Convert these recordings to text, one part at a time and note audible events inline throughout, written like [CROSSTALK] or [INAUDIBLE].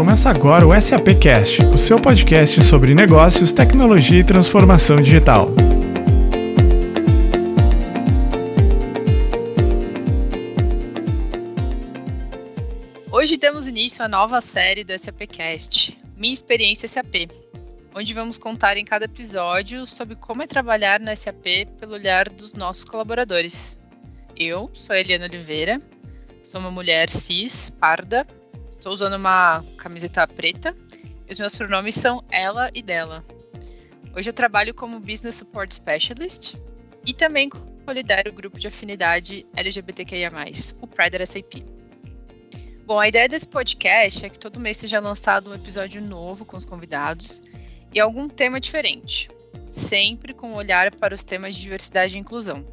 Começa agora o SAP Cast, o seu podcast sobre negócios, tecnologia e transformação digital. Hoje damos início à nova série do SAP Cast, Minha Experiência SAP, onde vamos contar em cada episódio sobre como é trabalhar na SAP pelo olhar dos nossos colaboradores. Eu sou a Eliana Oliveira, sou uma mulher cis, parda, estou usando uma camiseta preta e os meus pronomes são ela e dela. Hoje eu trabalho como Business Support Specialist e também lidero o grupo de afinidade LGBTQIA+, o Pride SAP. Bom, a ideia desse podcast é que todo mês seja lançado um episódio novo com os convidados e algum tema diferente, sempre com um olhar para os temas de diversidade e inclusão.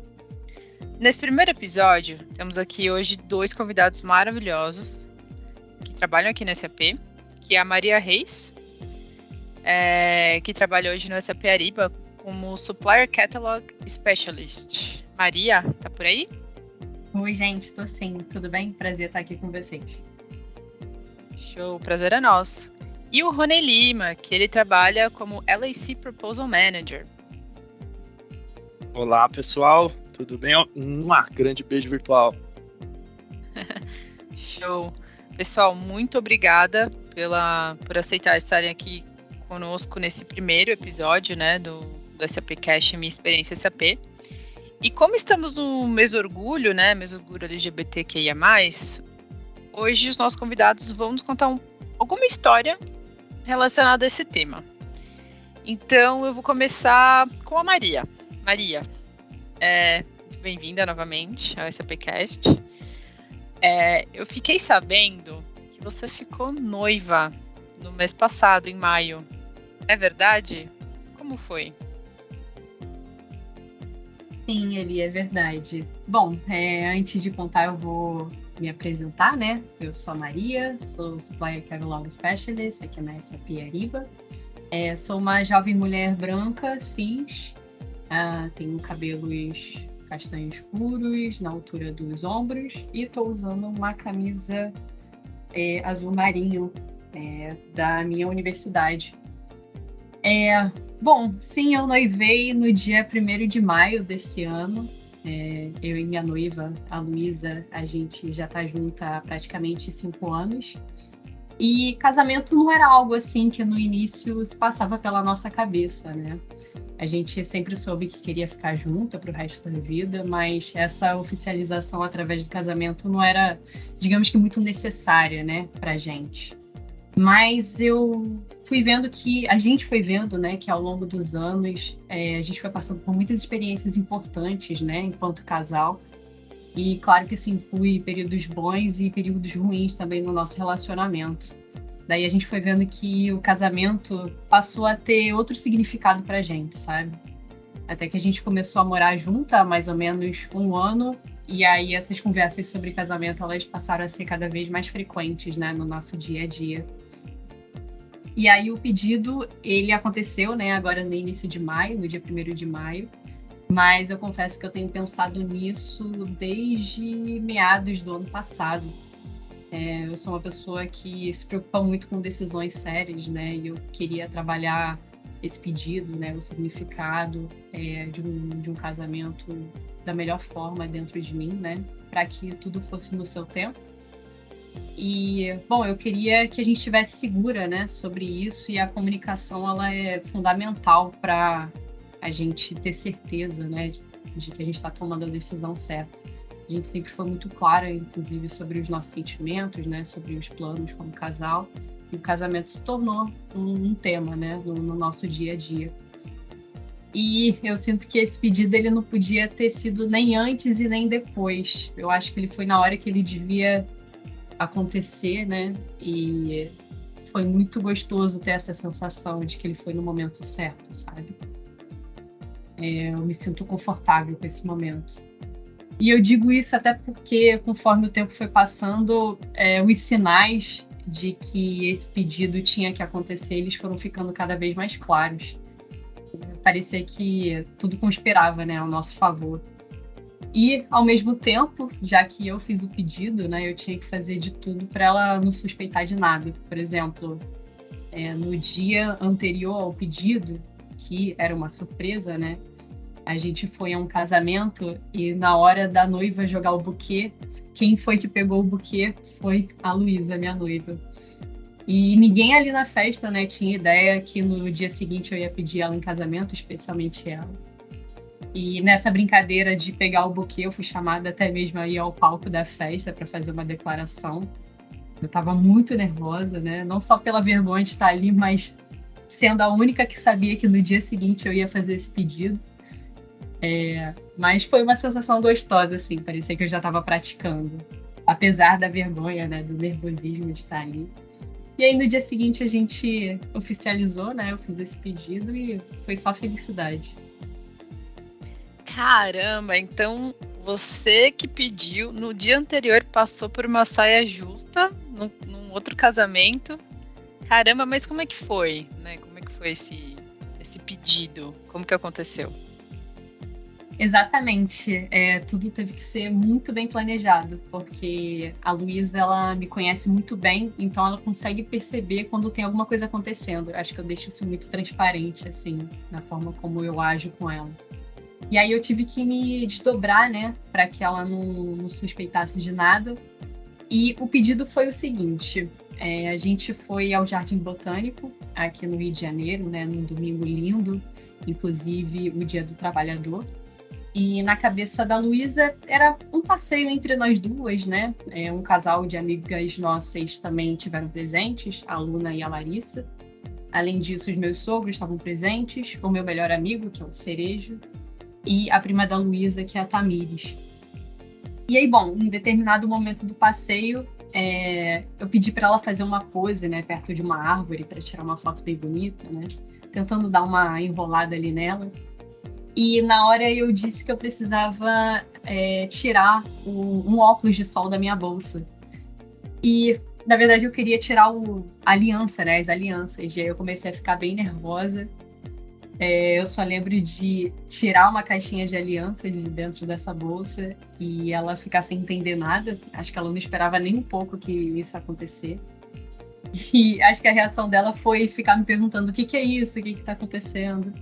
Nesse primeiro episódio, temos aqui hoje dois convidados maravilhosos trabalham aqui no SAP, que é a Maria Reis, é, que trabalha hoje no SAP Ariba como Supplier Catalog Specialist. Maria, tá por aí? Oi, gente, tô sim. Tudo bem? Prazer estar aqui com vocês. Show, prazer é nosso. E o Rony Lima, que ele trabalha como LAC Proposal Manager. Olá, pessoal. Tudo bem? Um grande beijo virtual. [LAUGHS] Show. Pessoal, muito obrigada pela, por aceitar estarem aqui conosco nesse primeiro episódio né, do, do SAP Cash Minha Experiência SAP. E como estamos no mês do orgulho, né, mês do orgulho LGBTQIA+, hoje os nossos convidados vão nos contar um, alguma história relacionada a esse tema. Então eu vou começar com a Maria. Maria, é, bem-vinda novamente ao SAPcast. É, eu fiquei sabendo que você ficou noiva no mês passado, em maio. É verdade? Como foi? Sim, Eli, é verdade. Bom, é, antes de contar, eu vou me apresentar, né? Eu sou a Maria, sou Supplier Catalog Specialist aqui na SAP Ariba. É, sou uma jovem mulher branca, cis, ah, tenho cabelos castanhos escuros na altura dos ombros e estou usando uma camisa é, azul marinho é, da minha universidade. É, bom, sim, eu noivei no dia 1 de maio desse ano. É, eu e minha noiva, a Luísa, a gente já está junta há praticamente cinco anos. E casamento não era algo assim que no início se passava pela nossa cabeça, né? A gente sempre soube que queria ficar junto para o resto da vida, mas essa oficialização através do casamento não era, digamos que, muito necessária, né, para gente. Mas eu fui vendo que a gente foi vendo, né, que ao longo dos anos é, a gente foi passando por muitas experiências importantes, né, enquanto casal. E claro que isso inclui períodos bons e períodos ruins também no nosso relacionamento. Daí a gente foi vendo que o casamento passou a ter outro significado pra gente, sabe? Até que a gente começou a morar junto há mais ou menos um ano. E aí essas conversas sobre casamento, elas passaram a ser cada vez mais frequentes, né? No nosso dia a dia. E aí o pedido, ele aconteceu, né? Agora no início de maio, no dia 1 de maio. Mas eu confesso que eu tenho pensado nisso desde meados do ano passado é, eu sou uma pessoa que se preocupa muito com decisões sérias, né? E eu queria trabalhar esse pedido, né? O significado é, de, um, de um casamento da melhor forma dentro de mim, né? Para que tudo fosse no seu tempo. E, bom, eu queria que a gente estivesse segura, né, sobre isso e a comunicação, ela é fundamental para a gente ter certeza, né, de que a gente está tomando a decisão certa. A gente sempre foi muito clara, inclusive, sobre os nossos sentimentos, né? Sobre os planos como casal. E o casamento se tornou um, um tema, né? No, no, nosso dia a dia. E eu sinto que esse pedido ele não podia ter sido nem antes e nem depois. Eu acho que ele foi na hora que ele devia acontecer, né? E foi muito gostoso ter essa sensação de que ele foi no momento certo, sabe? É, eu me sinto confortável com esse momento. E eu digo isso até porque, conforme o tempo foi passando, é, os sinais de que esse pedido tinha que acontecer, eles foram ficando cada vez mais claros. Parecia que tudo conspirava né, ao nosso favor. E, ao mesmo tempo, já que eu fiz o pedido, né, eu tinha que fazer de tudo para ela não suspeitar de nada. Por exemplo, é, no dia anterior ao pedido, que era uma surpresa, né, a gente foi a um casamento e na hora da noiva jogar o buquê, quem foi que pegou o buquê foi a Luísa, minha noiva. E ninguém ali na festa, né, tinha ideia que no dia seguinte eu ia pedir ela em casamento, especialmente ela. E nessa brincadeira de pegar o buquê, eu fui chamada até mesmo aí ao palco da festa para fazer uma declaração. Eu estava muito nervosa, né? Não só pela vergonha de estar ali, mas sendo a única que sabia que no dia seguinte eu ia fazer esse pedido. É, mas foi uma sensação gostosa, assim, parecia que eu já estava praticando. Apesar da vergonha, né, do nervosismo de estar ali. E aí no dia seguinte a gente oficializou, né? Eu fiz esse pedido e foi só felicidade. Caramba, então você que pediu, no dia anterior passou por uma saia justa, num, num outro casamento. Caramba, mas como é que foi? Né? Como é que foi esse, esse pedido? Como que aconteceu? Exatamente. É, tudo teve que ser muito bem planejado, porque a Luísa ela me conhece muito bem, então ela consegue perceber quando tem alguma coisa acontecendo. Acho que eu deixo isso muito transparente, assim, na forma como eu ajo com ela. E aí eu tive que me desdobrar, né, para que ela não, não, suspeitasse de nada. E o pedido foi o seguinte: é, a gente foi ao Jardim Botânico, aqui no Rio de Janeiro, né, num domingo lindo, inclusive o Dia do Trabalhador. E na cabeça da Luísa era um passeio entre nós duas, né? É, um casal de amigas nossas também tiveram presentes, a Luna e a Larissa. Além disso, os meus sogros estavam presentes, o meu melhor amigo, que é o Cerejo, e a prima da Luísa, que é a Tamires. E aí, bom, em determinado momento do passeio, é, eu pedi para ela fazer uma pose, né, perto de uma árvore para tirar uma foto bem bonita, né, tentando dar uma enrolada ali nela. E na hora eu disse que eu precisava é, tirar um, um, óculos de sol da minha bolsa. E na verdade eu queria tirar o, a aliança, né, as alianças. E aí eu comecei a ficar bem nervosa é, eu só lembro de tirar uma caixinha de aliança de dentro dessa bolsa e ela ficar sem entender nada. Acho que ela não esperava nem um pouco que isso acontecer. E acho que a reação dela foi ficar me perguntando o que, que é isso, o que está acontecendo.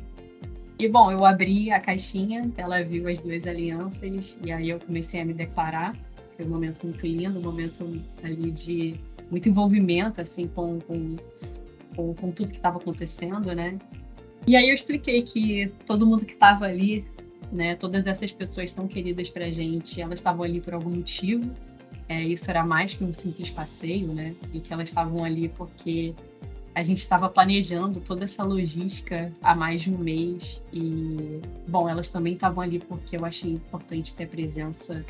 E bom, eu abri a caixinha, ela viu as duas alianças e aí eu comecei a me declarar. Foi um momento muito lindo, um momento ali de muito envolvimento assim com, com, com, com tudo que estava acontecendo, né? E aí eu expliquei que todo mundo que estava ali, né, todas essas pessoas tão queridas pra gente, elas estavam ali por algum motivo. É, isso era mais que um simples passeio, né? E que elas estavam ali porque a gente estava planejando toda essa logística há mais de um mês. E, bom, elas também estavam ali porque eu achei importante ter a presença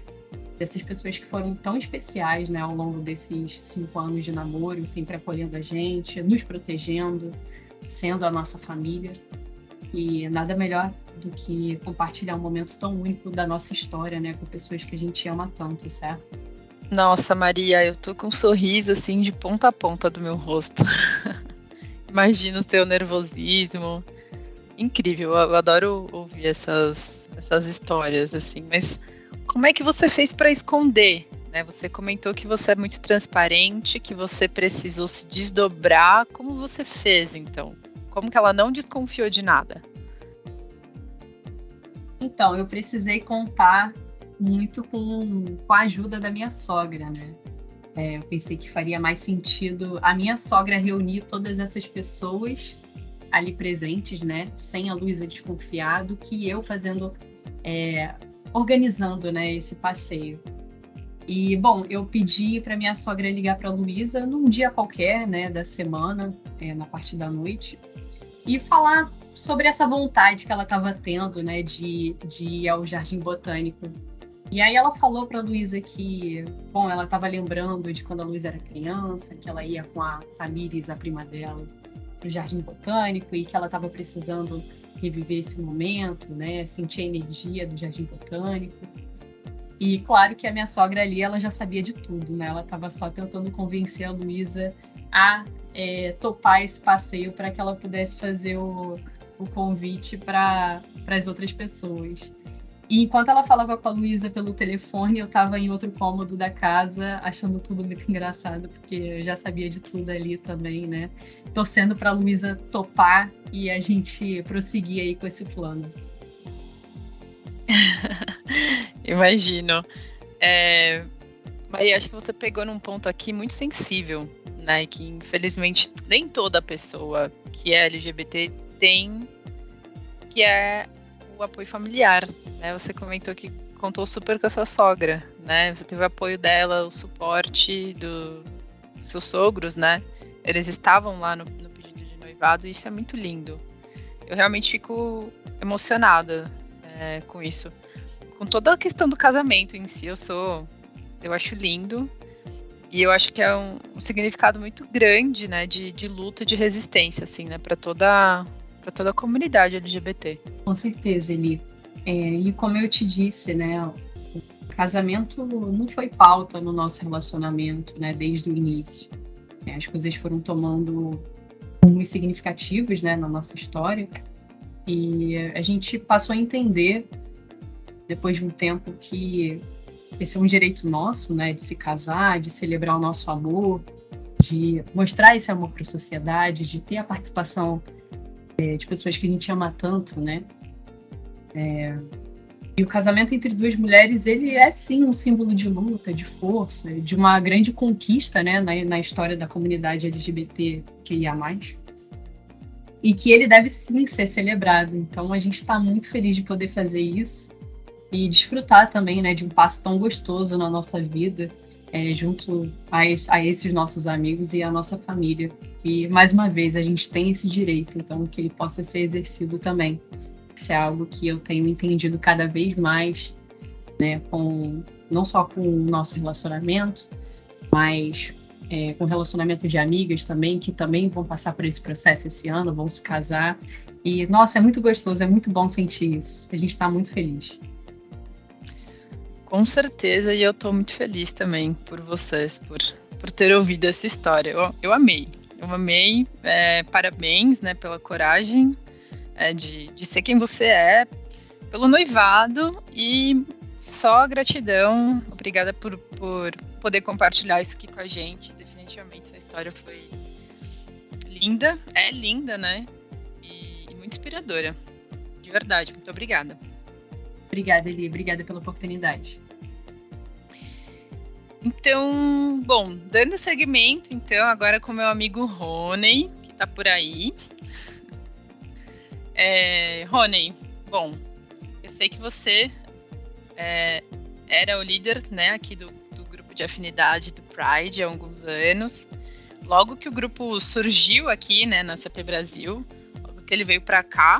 dessas pessoas que foram tão especiais, né, ao longo desses cinco anos de namoro, sempre acolhendo a gente, nos protegendo, sendo a nossa família. E nada melhor do que compartilhar um momento tão único da nossa história, né, com pessoas que a gente ama tanto, certo? Nossa, Maria, eu tô com um sorriso assim de ponta a ponta do meu rosto. [LAUGHS] Imagina o seu nervosismo. Incrível, eu adoro ouvir essas, essas histórias, assim, mas como é que você fez para esconder né? Você comentou que você é muito transparente, que você precisou se desdobrar. Como você fez, então? Como que ela não desconfiou de nada? Então, eu precisei contar muito com, com a ajuda da minha sogra, né? É, eu pensei que faria mais sentido a minha sogra reunir todas essas pessoas ali presentes, né? Sem a Luísa desconfiar, do que eu fazendo, é, organizando, né, esse passeio. E, bom, eu pedi para minha sogra ligar para Luísa num dia qualquer, né, da semana, é, na parte da noite, e falar sobre essa vontade que ela estava tendo, né, de, de ir ao Jardim Botânico. E aí ela falou para Luísa que, bom, ela estava lembrando de quando a Luísa era criança, que ela ia com a Tamires, a prima dela, para o Jardim Botânico e que ela estava precisando reviver esse momento, né, sentir a energia do Jardim Botânico. E claro que a minha sogra ali, ela já sabia de tudo, né? Ela estava só tentando convencer a Luísa a é, topar esse passeio para que ela pudesse fazer o, o convite para as outras pessoas. E enquanto ela falava com a Luísa pelo telefone, eu tava em outro cômodo da casa, achando tudo muito [LAUGHS] engraçado, porque eu já sabia de tudo ali também, né? Torcendo pra Luísa topar e a gente prosseguir aí com esse plano. Imagino. É... Maria, acho que você pegou num ponto aqui muito sensível, né? Que infelizmente nem toda pessoa que é LGBT tem, que é o apoio familiar, né? Você comentou que contou super com a sua sogra, né? Você teve o apoio dela, o suporte do, dos seus sogros, né? Eles estavam lá no, no pedido de noivado e isso é muito lindo. Eu realmente fico emocionada é, com isso. Com toda a questão do casamento em si, eu sou. Eu acho lindo. E eu acho que é um, um significado muito grande, né? De, de luta, de resistência, assim, né? Para toda, toda a comunidade LGBT. Com certeza, Eli. É, e como eu te disse, né? O casamento não foi pauta no nosso relacionamento, né? Desde o início. É, as coisas foram tomando rumos significativos, né? Na nossa história. E a gente passou a entender, depois de um tempo, que esse é um direito nosso, né, de se casar, de celebrar o nosso amor, de mostrar esse amor para a sociedade, de ter a participação é, de pessoas que a gente ama tanto, né? É, e o casamento entre duas mulheres, ele é sim um símbolo de luta, de força, de uma grande conquista, né, na, na história da comunidade LGBT que ia mais e que ele deve sim ser celebrado. Então a gente está muito feliz de poder fazer isso e desfrutar também né, de um passo tão gostoso na nossa vida, é, junto a, a, esses nossos amigos e a nossa família. E mais uma vez, a gente tem esse direito, então que ele possa ser exercido também. Isso é algo que eu tenho entendido cada vez mais, né, com, não só com o nosso relacionamento, mas é, com relacionamento de amigas também, que também vão passar por esse processo esse ano, vão se casar. E, nossa, é muito gostoso, é muito bom sentir isso. A gente está muito feliz. Com certeza, e eu estou muito feliz também por vocês, por, por ter ouvido essa história. Eu, eu amei, eu amei. É, parabéns né, pela coragem é, de, de ser quem você é, pelo noivado e só gratidão. Obrigada por, por poder compartilhar isso aqui com a gente. Definitivamente sua história foi linda, é linda, né? E, e muito inspiradora. De verdade, muito obrigada. Obrigada, Eli. Obrigada pela oportunidade. Então, bom, dando segmento, então, agora com meu amigo Rony, que tá por aí. É, Rony, bom, eu sei que você é, era o líder, né, aqui do, de afinidade do Pride há alguns anos. Logo que o grupo surgiu aqui, né, na CP Brasil, logo que ele veio para cá.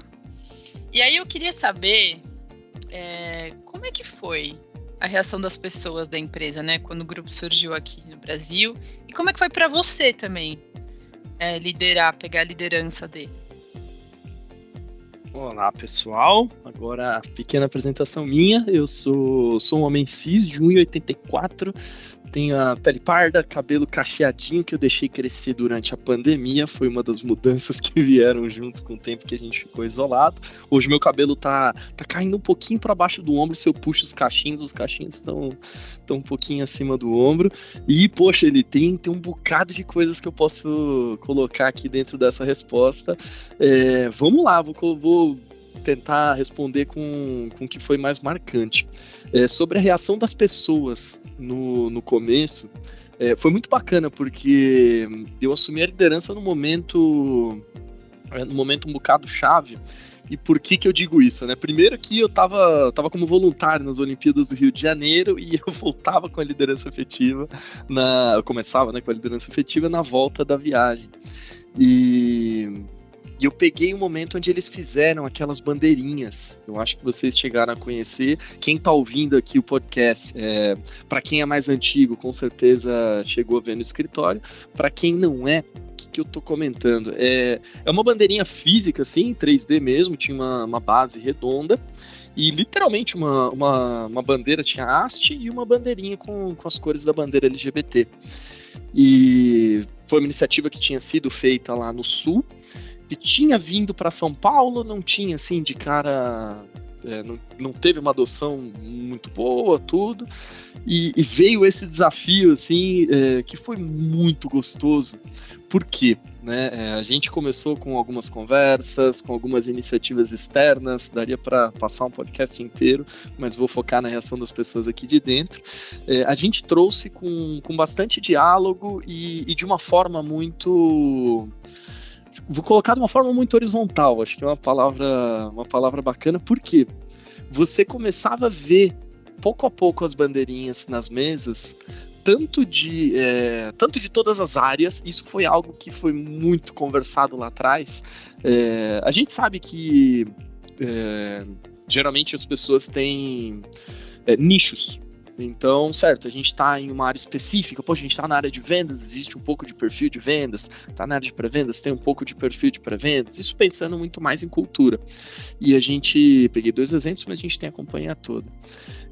E aí eu queria saber é, como é que foi a reação das pessoas da empresa, né, quando o grupo surgiu aqui no Brasil, e como é que foi para você também é, liderar, pegar a liderança dele. Olá pessoal, agora pequena apresentação minha. Eu sou, sou um homem cis de 1,84, tenho a pele parda, cabelo cacheadinho que eu deixei crescer durante a pandemia. Foi uma das mudanças que vieram junto com o tempo que a gente ficou isolado. Hoje meu cabelo tá, tá caindo um pouquinho para baixo do ombro. Se eu puxo os cachinhos, os cachinhos estão um pouquinho acima do ombro. E, poxa, ele tem, tem um bocado de coisas que eu posso colocar aqui dentro dessa resposta. É, vamos lá, vou, vou tentar responder com, com o que foi mais marcante. É, sobre a reação das pessoas no, no começo, é, foi muito bacana, porque eu assumi a liderança no momento, é, no momento um bocado chave. E por que que eu digo isso, né? Primeiro que eu tava, tava como voluntário nas Olimpíadas do Rio de Janeiro [LAUGHS] e eu voltava com a liderança efetiva na, eu começava, né, com a liderança efetiva na volta da viagem. E e eu peguei o um momento onde eles fizeram aquelas bandeirinhas. Eu acho que vocês chegaram a conhecer. Quem está ouvindo aqui o podcast, é, para quem é mais antigo, com certeza chegou a ver no escritório. Para quem não é, que eu estou comentando? É, é uma bandeirinha física, assim, 3D mesmo, tinha uma, uma base redonda. E literalmente uma, uma, uma bandeira tinha haste e uma bandeirinha com, com as cores da bandeira LGBT. E foi uma iniciativa que tinha sido feita lá no sul que tinha vindo para São Paulo, não tinha assim de cara é, não, não teve uma adoção muito boa, tudo. E, e veio esse desafio, assim, é, que foi muito gostoso. Por quê? Né? É, a gente começou com algumas conversas, com algumas iniciativas externas, daria para passar um podcast inteiro, mas vou focar na reação das pessoas aqui de dentro. É, a gente trouxe com, com bastante diálogo e, e de uma forma muito vou colocar de uma forma muito horizontal, acho que é uma palavra, uma palavra bacana, porque você começava a ver pouco a pouco as bandeirinhas nas mesas, tanto de é, tanto de todas as áreas. Isso foi algo que foi muito conversado lá atrás. É, a gente sabe que é, geralmente as pessoas têm é, nichos então, certo, a gente está em uma área específica, poxa, a gente está na área de vendas, existe um pouco de perfil de vendas, está na área de pré-vendas, tem um pouco de perfil de pré-vendas, isso pensando muito mais em cultura. E a gente, peguei dois exemplos, mas a gente tem a companhia toda.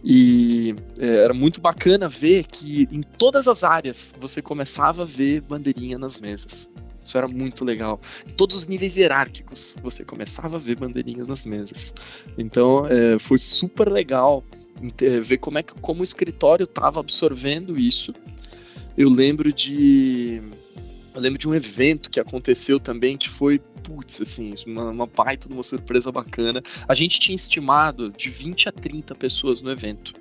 E é, era muito bacana ver que em todas as áreas você começava a ver bandeirinha nas mesas. Isso era muito legal. Todos os níveis hierárquicos, você começava a ver bandeirinhas nas mesas. Então, é, foi super legal ver como é que como o escritório estava absorvendo isso. Eu lembro de eu lembro de um evento que aconteceu também que foi, putz, assim, uma, uma baita uma surpresa bacana. A gente tinha estimado de 20 a 30 pessoas no evento.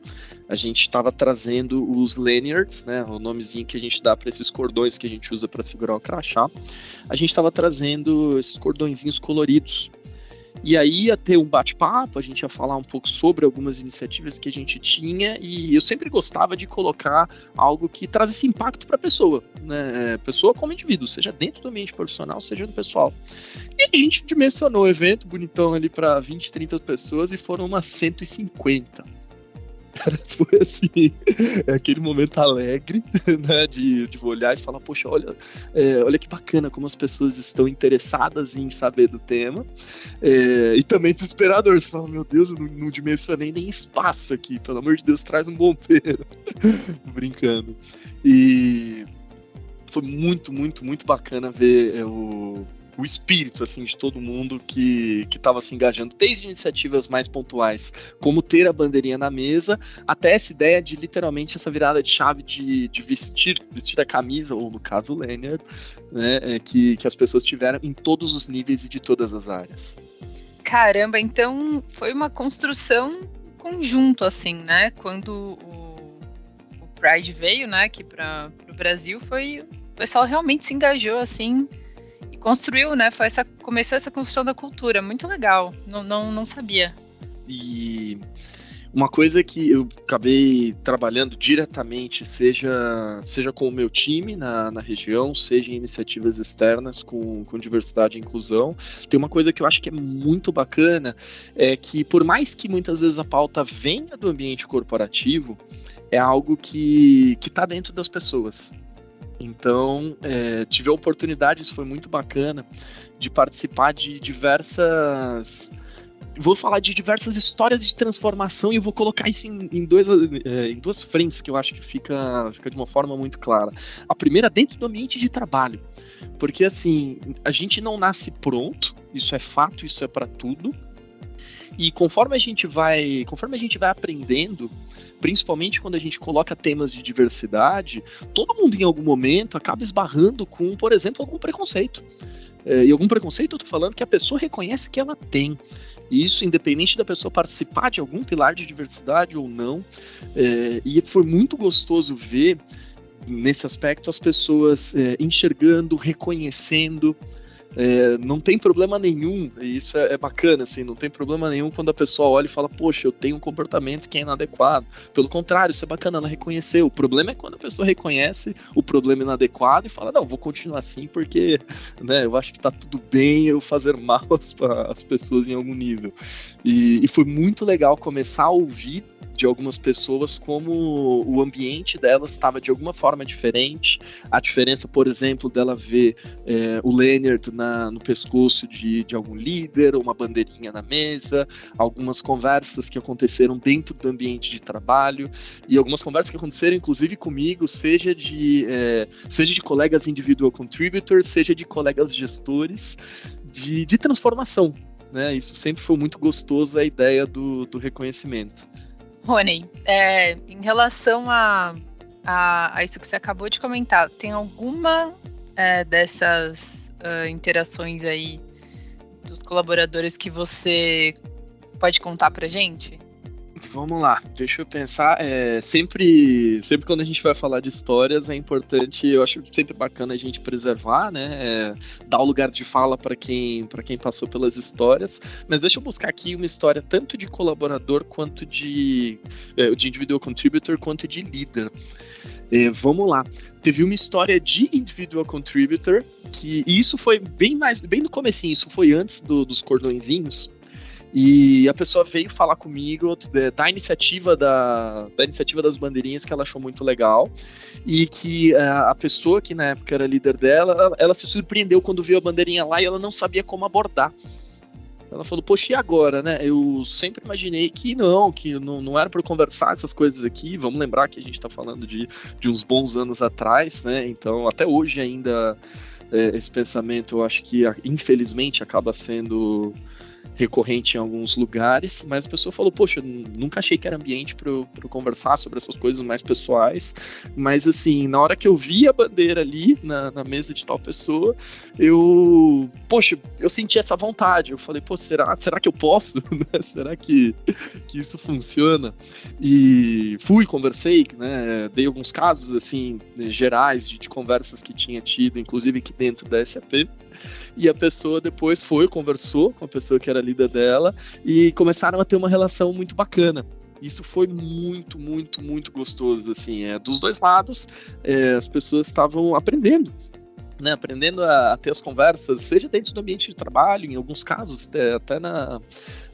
A gente estava trazendo os lanyards, né, o nomezinho que a gente dá para esses cordões que a gente usa para segurar o crachá. A gente estava trazendo esses cordõezinhos coloridos e aí ia ter um bate-papo, a gente ia falar um pouco sobre algumas iniciativas que a gente tinha, e eu sempre gostava de colocar algo que trazesse impacto para a pessoa, né? Pessoa como indivíduo, seja dentro do ambiente profissional, seja no pessoal. E a gente dimensionou o evento bonitão ali para 20, 30 pessoas e foram umas 150 cara, [LAUGHS] foi assim, é aquele momento alegre, [LAUGHS] né, de, de olhar e falar, poxa, olha, é, olha que bacana como as pessoas estão interessadas em saber do tema, é, e também desesperador, você fala, meu Deus, eu não, não dimensionei nem espaço aqui, pelo amor de Deus, traz um bombeiro, [LAUGHS] brincando, e foi muito, muito, muito bacana ver é, o o espírito assim de todo mundo que estava se engajando, desde iniciativas mais pontuais, como ter a bandeirinha na mesa, até essa ideia de literalmente essa virada de chave de, de vestir, vestir a camisa, ou no caso o Leonard, né, é, que, que as pessoas tiveram em todos os níveis e de todas as áreas. Caramba, então foi uma construção conjunto, assim, né? Quando o, o Pride veio, né, aqui para o Brasil, foi o pessoal realmente se engajou, assim, construiu, né? Foi essa, começou essa construção da cultura. Muito legal. Não, não, não sabia. E uma coisa que eu acabei trabalhando diretamente, seja, seja com o meu time na, na região, seja em iniciativas externas com, com diversidade e inclusão, tem uma coisa que eu acho que é muito bacana, é que por mais que muitas vezes a pauta venha do ambiente corporativo, é algo que está dentro das pessoas. Então, é, tive a oportunidade, isso foi muito bacana, de participar de diversas. Vou falar de diversas histórias de transformação e vou colocar isso em, em, dois, é, em duas frentes que eu acho que fica, fica de uma forma muito clara. A primeira, dentro do ambiente de trabalho. Porque, assim, a gente não nasce pronto, isso é fato, isso é para tudo. E conforme a gente vai, conforme a gente vai aprendendo, principalmente quando a gente coloca temas de diversidade, todo mundo em algum momento acaba esbarrando com, por exemplo, algum preconceito. É, e algum preconceito eu tô falando que a pessoa reconhece que ela tem. E isso independente da pessoa participar de algum pilar de diversidade ou não. É, e foi muito gostoso ver nesse aspecto as pessoas é, enxergando, reconhecendo é, não tem problema nenhum, e isso é, é, bacana, assim, não tem problema nenhum quando a pessoa olha e fala, poxa, eu tenho um comportamento que é inadequado. Pelo contrário, isso é bacana, ela. O problema é quando a pessoa reconhece o problema inadequado e fala, não, vou continuar assim porque, né, eu acho que tá tudo bem eu fazer mal [LAUGHS] às, às pessoas em algum nível. E, e foi muito legal começar a ouvir de algumas pessoas como o ambiente delas estava de alguma forma diferente. A diferença, por exemplo, dela ver é, o Leonard na, no pescoço de, de algum líder, uma bandeirinha na mesa, algumas conversas que aconteceram dentro do ambiente de trabalho e algumas conversas que aconteceram, inclusive comigo, seja de, é, seja de colegas individual contributors, seja de colegas gestores, de, de transformação né? Isso sempre foi muito gostoso a ideia do, do reconhecimento. Rony, é, em relação a, a, a, isso que você acabou de comentar, tem alguma é, dessas uh, interações aí dos colaboradores que você pode contar pra gente? Vamos lá, deixa eu pensar. É, sempre, sempre quando a gente vai falar de histórias, é importante, eu acho sempre bacana a gente preservar, né? É, dar o lugar de fala para quem, quem passou pelas histórias. Mas deixa eu buscar aqui uma história tanto de colaborador quanto de, é, de individual contributor quanto de líder. É, vamos lá. Teve uma história de individual contributor que e isso foi bem mais bem no comecinho, isso foi antes do, dos cordõezinhos. E a pessoa veio falar comigo da iniciativa da, da iniciativa das bandeirinhas que ela achou muito legal e que a, é, a pessoa que na época era líder dela, ela, ela, se surpreendeu quando viu a bandeirinha lá e ela não sabia como abordar. Ela falou, poxa, e agora, né? Eu sempre imaginei que não, que não, não era para conversar essas coisas aqui. Vamos lembrar que a gente está falando de, de uns bons anos atrás, né? Então, até hoje ainda é, esse pensamento, eu acho que infelizmente acaba sendo recorrente em alguns lugares, mas a pessoa falou, poxa, nunca achei que era ambiente para eu, conversar sobre essas coisas mais pessoais, mas assim, na hora que eu vi a bandeira ali na, na mesa de tal pessoa, eu, poxa, eu senti essa vontade, eu falei, pô, será, será que eu posso? [LAUGHS] será que, que isso funciona? E fui, conversei, né, dei alguns casos, assim, gerais de, de conversas que tinha tido, inclusive aqui dentro da SAP, e a pessoa depois foi, conversou com a pessoa que era líder dela e começaram a ter uma relação muito bacana. Isso foi muito, muito, muito gostoso, assim, é, dos dois lados, é, as pessoas estavam aprendendo, né, aprendendo a, a, ter as conversas, seja dentro do ambiente de trabalho, em alguns casos, até, até na,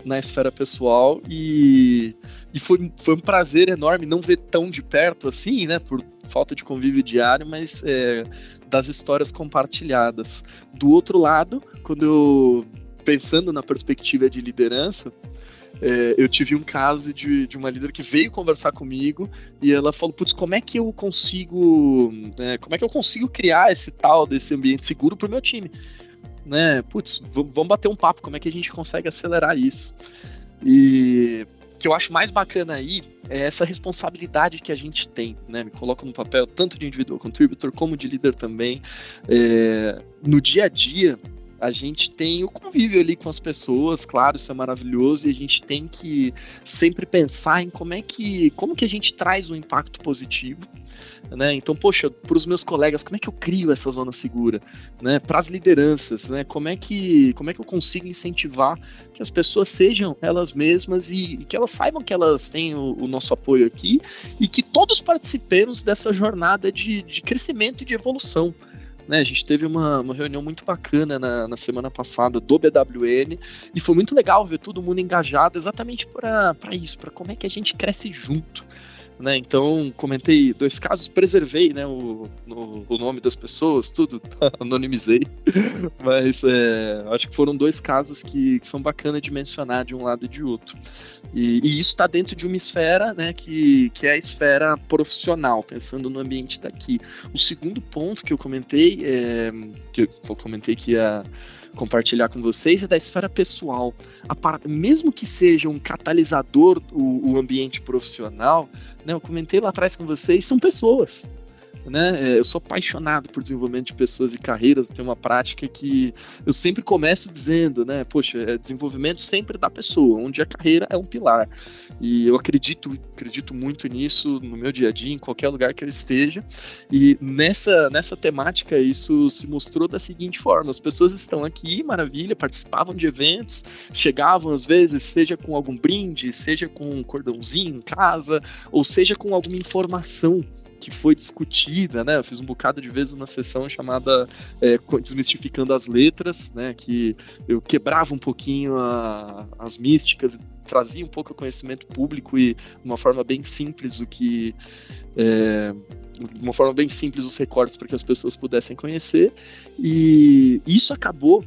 na esfera pessoal, e, e foi, foi um prazer enorme não ver tão de perto assim, né, por falta de convívio diário, mas é, das histórias compartilhadas. Do outro lado, quando eu pensando na perspectiva de liderança, é, eu tive um caso de, de uma líder que veio conversar comigo e ela falou, putz, como é que eu consigo, né, como é que eu consigo criar esse tal desse ambiente seguro para o meu time? Né, putz, vamos bater um papo, como é que a gente consegue acelerar isso? E o que eu acho mais bacana aí é essa responsabilidade que a gente tem, né? Me coloco no papel tanto de individual contributor como de líder também. É, no dia a dia, a gente tem o convívio ali com as pessoas, claro, isso é maravilhoso, e a gente tem que sempre pensar em como é que, como que a gente traz um impacto positivo, né? Então, poxa, para os meus colegas, como é que eu crio essa zona segura, né? Para as lideranças, né? Como é que, como é que eu consigo incentivar que as pessoas sejam elas mesmas e, e que elas saibam que elas têm o, o, nosso apoio aqui e que todos participemos dessa jornada de, de crescimento e de evolução. Né, a gente teve uma, uma reunião muito bacana na, na, semana passada do BWN e foi muito legal ver todo mundo engajado exatamente para isso, para como é que a gente cresce junto. Né? Então, comentei dois casos, preservei né, o, o, nome das pessoas, tudo, [LAUGHS] anonimizei. Mas é, acho que foram dois casos que, que, são bacanas de mencionar de um lado e de outro. E, e isso está dentro de uma esfera né, que, que é a esfera profissional, pensando no ambiente daqui. O segundo ponto que eu comentei, é, que eu comentei que ia compartilhar com vocês é da história pessoal. A, mesmo que seja um catalisador o, o ambiente profissional, né, eu comentei lá atrás com vocês, são pessoas né? É, eu sou apaixonado por desenvolvimento de pessoas e carreiras. Tem uma prática que eu sempre começo dizendo, né? Poxa, é desenvolvimento sempre da pessoa, onde a carreira é um pilar. E eu acredito, acredito muito nisso no meu dia a dia, em qualquer lugar que eu esteja. E nessa, nessa temática, isso se mostrou da seguinte forma: as pessoas estão aqui, maravilha, participavam de eventos, chegavam às vezes, seja com algum brinde, seja com um cordãozinho em casa, ou seja com alguma informação que foi discutida, né? Eu fiz um bocado de vezes uma sessão chamada é, Desmistificando as Letras, né? Que eu quebrava um pouquinho a, as místicas, trazia um pouco o conhecimento público e uma forma bem simples o que. É, de uma forma bem simples os recortes para que as pessoas pudessem conhecer. E isso acabou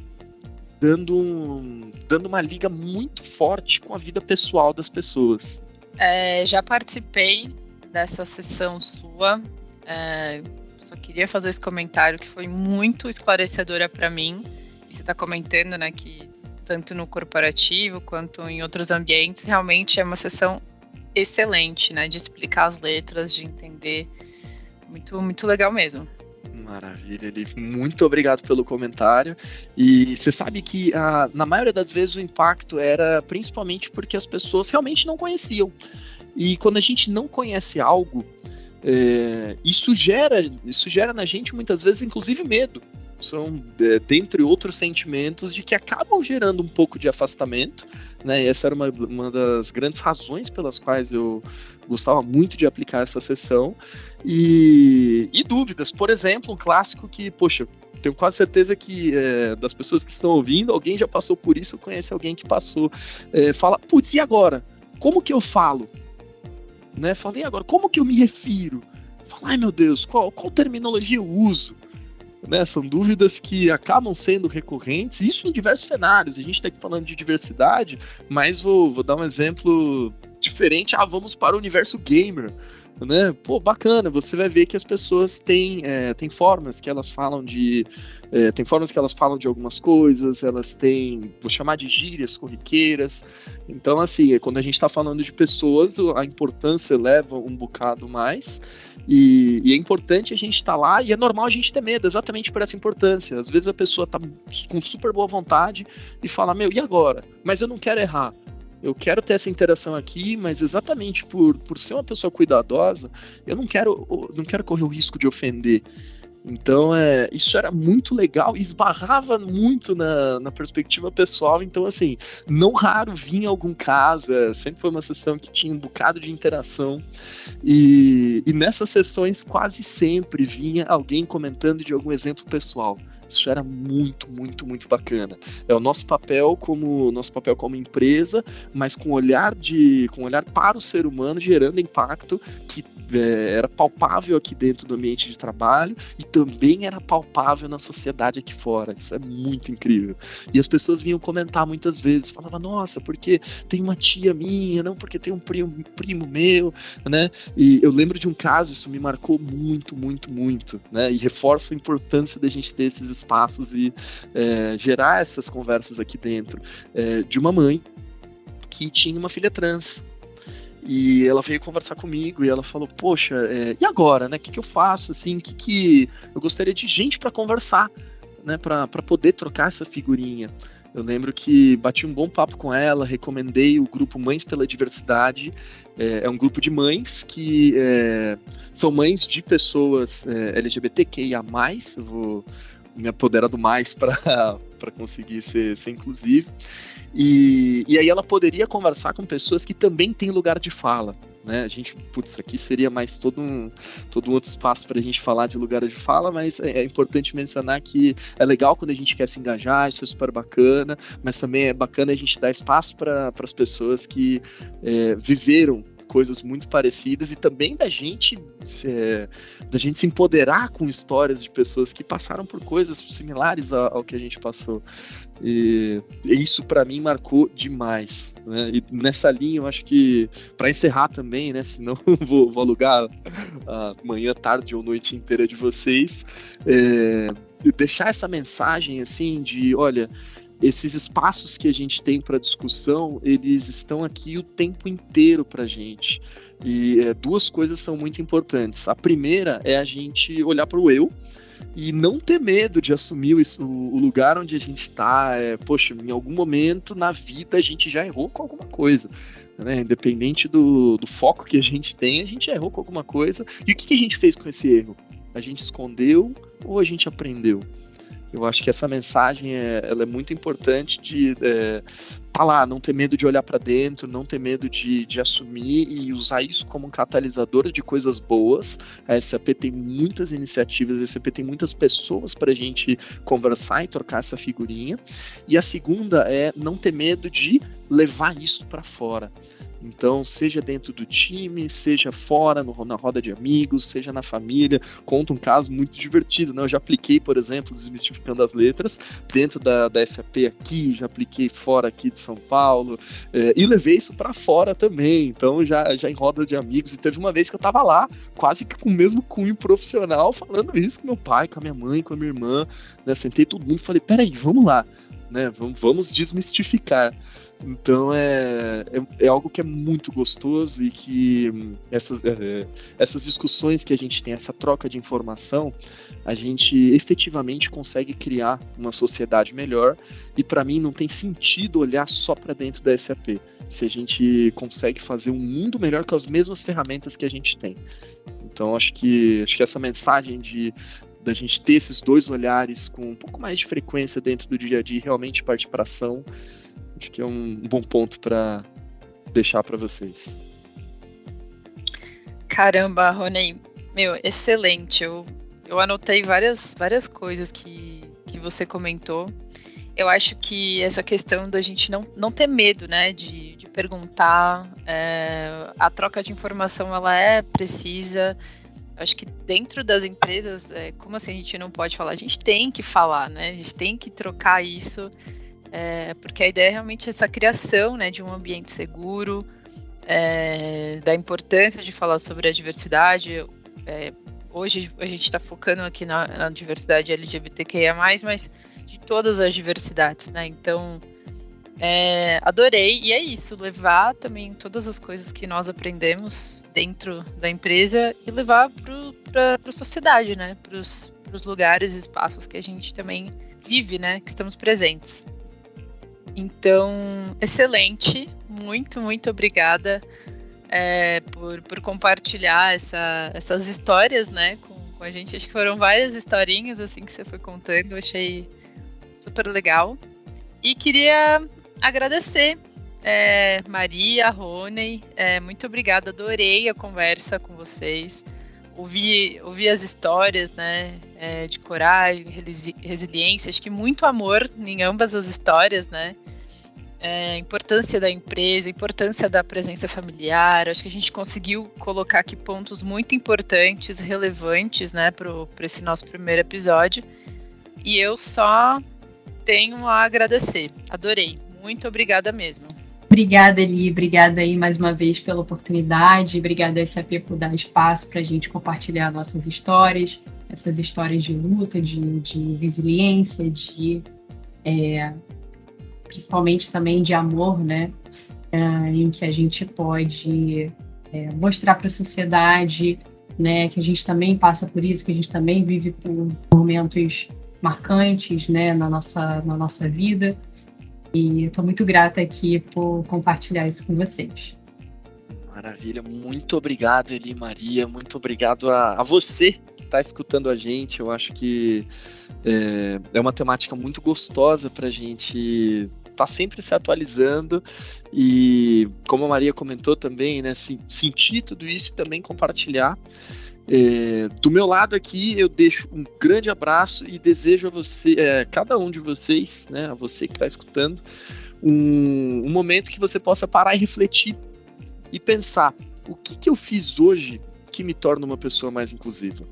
dando, um, dando uma liga muito forte com a vida pessoal das pessoas. É, já participei dessa sessão sua. É, só queria fazer esse comentário que foi muito esclarecedora para mim. E você está comentando, né, que tanto no corporativo quanto em outros ambientes, realmente é uma sessão excelente, né? De explicar as letras, de entender. Muito, muito legal mesmo. Maravilha, Eli. Muito obrigado pelo comentário. E você sabe que ah, na maioria das vezes o impacto era principalmente porque as pessoas realmente não conheciam. E quando a gente não conhece algo, é, isso, gera, isso gera na gente muitas vezes, inclusive, medo. São, é, dentre outros sentimentos, de que acabam gerando um pouco de afastamento. Né? E essa era uma, uma das grandes razões pelas quais eu gostava muito de aplicar essa sessão. E, e dúvidas, por exemplo, um clássico que, poxa, tenho quase certeza que é, das pessoas que estão ouvindo, alguém já passou por isso, conhece alguém que passou. É, fala, putz, e agora? Como que eu falo? Né? Falei agora, como que eu me refiro? Falei, ai meu Deus, qual, qual terminologia eu uso? Né, são dúvidas que acabam sendo recorrentes, isso em diversos cenários. A gente está aqui falando de diversidade, mas vou, vou dar um exemplo diferente. Ah, vamos para o universo gamer né? Pô, bacana, você vai ver que as pessoas têm, é, têm formas que elas falam de. É, tem formas que elas falam de algumas coisas, elas têm, vou chamar de gírias corriqueiras. Então, assim, quando a gente está falando de pessoas, a importância leva um bocado mais. E, e é importante a gente estar tá lá, e é normal a gente ter medo, exatamente por essa importância. Às vezes a pessoa está com super boa vontade e fala: Meu, e agora? Mas eu não quero errar eu quero ter essa interação aqui, mas exatamente por, por ser uma pessoa cuidadosa, eu não quero, não quero correr o risco de ofender. Então, é, isso era muito legal e esbarrava muito na, na perspectiva pessoal. Então, assim, não raro vinha algum caso, é, sempre foi uma sessão que tinha um bocado de interação. E, e nessas sessões, quase sempre vinha alguém comentando de algum exemplo pessoal. Isso era muito, muito, muito bacana. É o nosso papel como nosso papel como empresa, mas com olhar de com olhar para o ser humano, gerando impacto que é, era palpável aqui dentro do ambiente de trabalho e também era palpável na sociedade aqui fora. Isso é muito incrível. E as pessoas vinham comentar muitas vezes, falava nossa, porque tem uma tia minha, não porque tem um primo, primo meu, né? E eu lembro de um caso, isso me marcou muito, muito, muito, né? E reforça a importância da gente ter esses espaços e é, gerar essas conversas aqui dentro é, de uma mãe que tinha uma filha trans. E ela veio conversar comigo e ela falou: Poxa, é, e agora, né? O que, que eu faço? Assim, que, que eu gostaria de gente para conversar, né? Para poder trocar essa figurinha. Eu lembro que bati um bom papo com ela, recomendei o grupo Mães pela Diversidade. É, é um grupo de mães que é, são mães de pessoas é, LGBTQIA. Eu vou me apoderar do mais [LAUGHS] para conseguir ser, ser inclusivo. E, e aí ela poderia conversar com pessoas que também têm lugar de fala. Né? A gente, putz, aqui seria mais todo um, todo um outro espaço para a gente falar de lugar de fala, mas é, é, importante mencionar que é legal quando a gente quer se engajar, isso é super bacana, mas também é bacana a gente dar espaço para as pessoas que é, viveram coisas muito parecidas e também da gente é, da gente se empoderar com histórias de pessoas que passaram por coisas similares ao, que a gente passou. E, e isso para mim marcou demais. Né? E nessa linha eu acho que para encerrar também, né? Senão [LAUGHS] vou, vou alugar a manhã, tarde ou noite inteira de vocês. É, deixar essa mensagem assim de, olha, esses espaços que a gente tem para discussão, eles estão aqui o tempo inteiro para gente. E é, duas coisas são muito importantes. A primeira é a gente olhar para o eu e não ter medo de assumir isso, o lugar onde a gente está. É, poxa, em algum momento na vida a gente já errou com alguma coisa. Né? Independente do, do foco que a gente tem, a gente já errou com alguma coisa. E o que, que a gente fez com esse erro? A gente escondeu ou a gente aprendeu? Eu acho que essa mensagem é, ela é muito importante de é, tá lá, não ter medo de olhar para dentro, não ter medo de, de assumir e usar isso como um catalisador de coisas boas. A SAP tem muitas iniciativas, a SAP tem muitas pessoas para a gente conversar e trocar essa figurinha. E a segunda é não ter medo de levar isso para fora. Então, seja dentro do time, seja fora, no, na roda de amigos, seja na família. Conta um caso muito divertido, né? Eu já apliquei, por exemplo, desmistificando as letras, dentro da, da SAP aqui, já apliquei fora aqui de São Paulo, é, e levei isso para fora também. Então, já, já em roda de amigos. E teve uma vez que eu tava lá, quase que com o mesmo cunho profissional, falando isso com meu pai, com a minha mãe, com a minha irmã. Né? Sentei todo mundo e falei: peraí, vamos lá né? Vamos desmistificar. Então é, é, é, algo que é muito gostoso e que hum, essas, é, essas discussões que a gente tem, essa troca de informação, a gente efetivamente consegue criar uma sociedade melhor. E para mim não tem sentido olhar só para dentro da SAP. Se a gente consegue fazer um mundo melhor com as mesmas ferramentas que a gente tem. Então acho que acho que essa mensagem de da gente ter esses dois olhares com um pouco mais de frequência dentro do dia a dia e realmente partir para ação Acho que é um bom ponto para deixar para vocês. Caramba, Rony, meu, excelente. Eu, eu anotei várias, várias coisas que, que você comentou. Eu acho que essa questão da gente não, não ter medo, né, de, de perguntar, é, a troca de informação ela é precisa. Acho que dentro das empresas, é, como assim a gente não pode falar? A gente tem que falar, né? A gente tem que trocar isso. É, porque a ideia é realmente essa criação né, de um ambiente seguro, é, da importância de falar sobre a diversidade. É, hoje a gente está focando aqui na, na, diversidade LGBTQIA, mas de todas as diversidades, né? Então, é, adorei. E é isso, levar também todas as coisas que nós aprendemos dentro da empresa e levar para a sociedade, né? Para os lugares e espaços que a gente também vive, né? Que estamos presentes. Então, excelente. Muito, muito obrigada é, por, por compartilhar essa, essas histórias, né, com, com, a gente. Acho que foram várias historinhas, assim, que você foi contando. Achei super legal. E queria agradecer é, Maria, Rony. É, muito obrigada, adorei a conversa com vocês. Ouvi, ouvi as histórias, né, é, de coragem, resiliência, acho que muito amor em ambas as histórias, né, é, importância da empresa, importância da presença familiar. Acho que a gente conseguiu colocar aqui pontos muito importantes, relevantes, né, para esse nosso primeiro episódio. E eu só tenho a agradecer. Adorei. Muito obrigada mesmo. Obrigada, Eli. Obrigada aí mais uma vez pela oportunidade. Obrigada, SAP, por dar espaço para a gente compartilhar nossas histórias, essas histórias de luta, de, de resiliência, de é, principalmente também de amor, né? É, em que a gente pode é, mostrar para a sociedade, né, que a gente também passa por isso, que a gente também vive por momentos marcantes, né, na nossa na nossa vida. E estou muito grata aqui por compartilhar isso com vocês. Maravilha, muito obrigado, Eli Maria, muito obrigado a, a você que está escutando a gente. Eu acho que é, é uma temática muito gostosa para a gente tá sempre se atualizando e, como a Maria comentou também, né, sentir tudo isso e também compartilhar. É, do meu lado aqui, eu deixo um grande abraço e desejo a você, é, cada um de vocês, né, a você que está escutando, um, um, momento que você possa parar e refletir e pensar: o que, que eu fiz hoje que me torna uma pessoa mais inclusiva?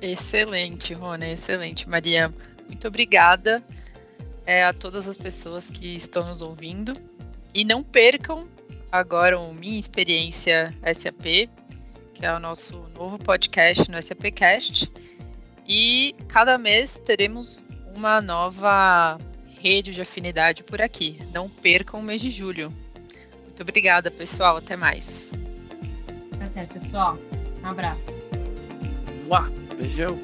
Excelente, Rony, excelente. Maria, muito obrigada é, a todas as pessoas que estão nos ouvindo. E não percam agora o Minha Experiência SAP, que é o nosso novo podcast no SAPcast. E cada mês teremos uma nova rede de afinidade por aqui. Não percam o mês de julho. Muito obrigada, pessoal. Até mais. Até, pessoal. Um abraço. Uá, beijão.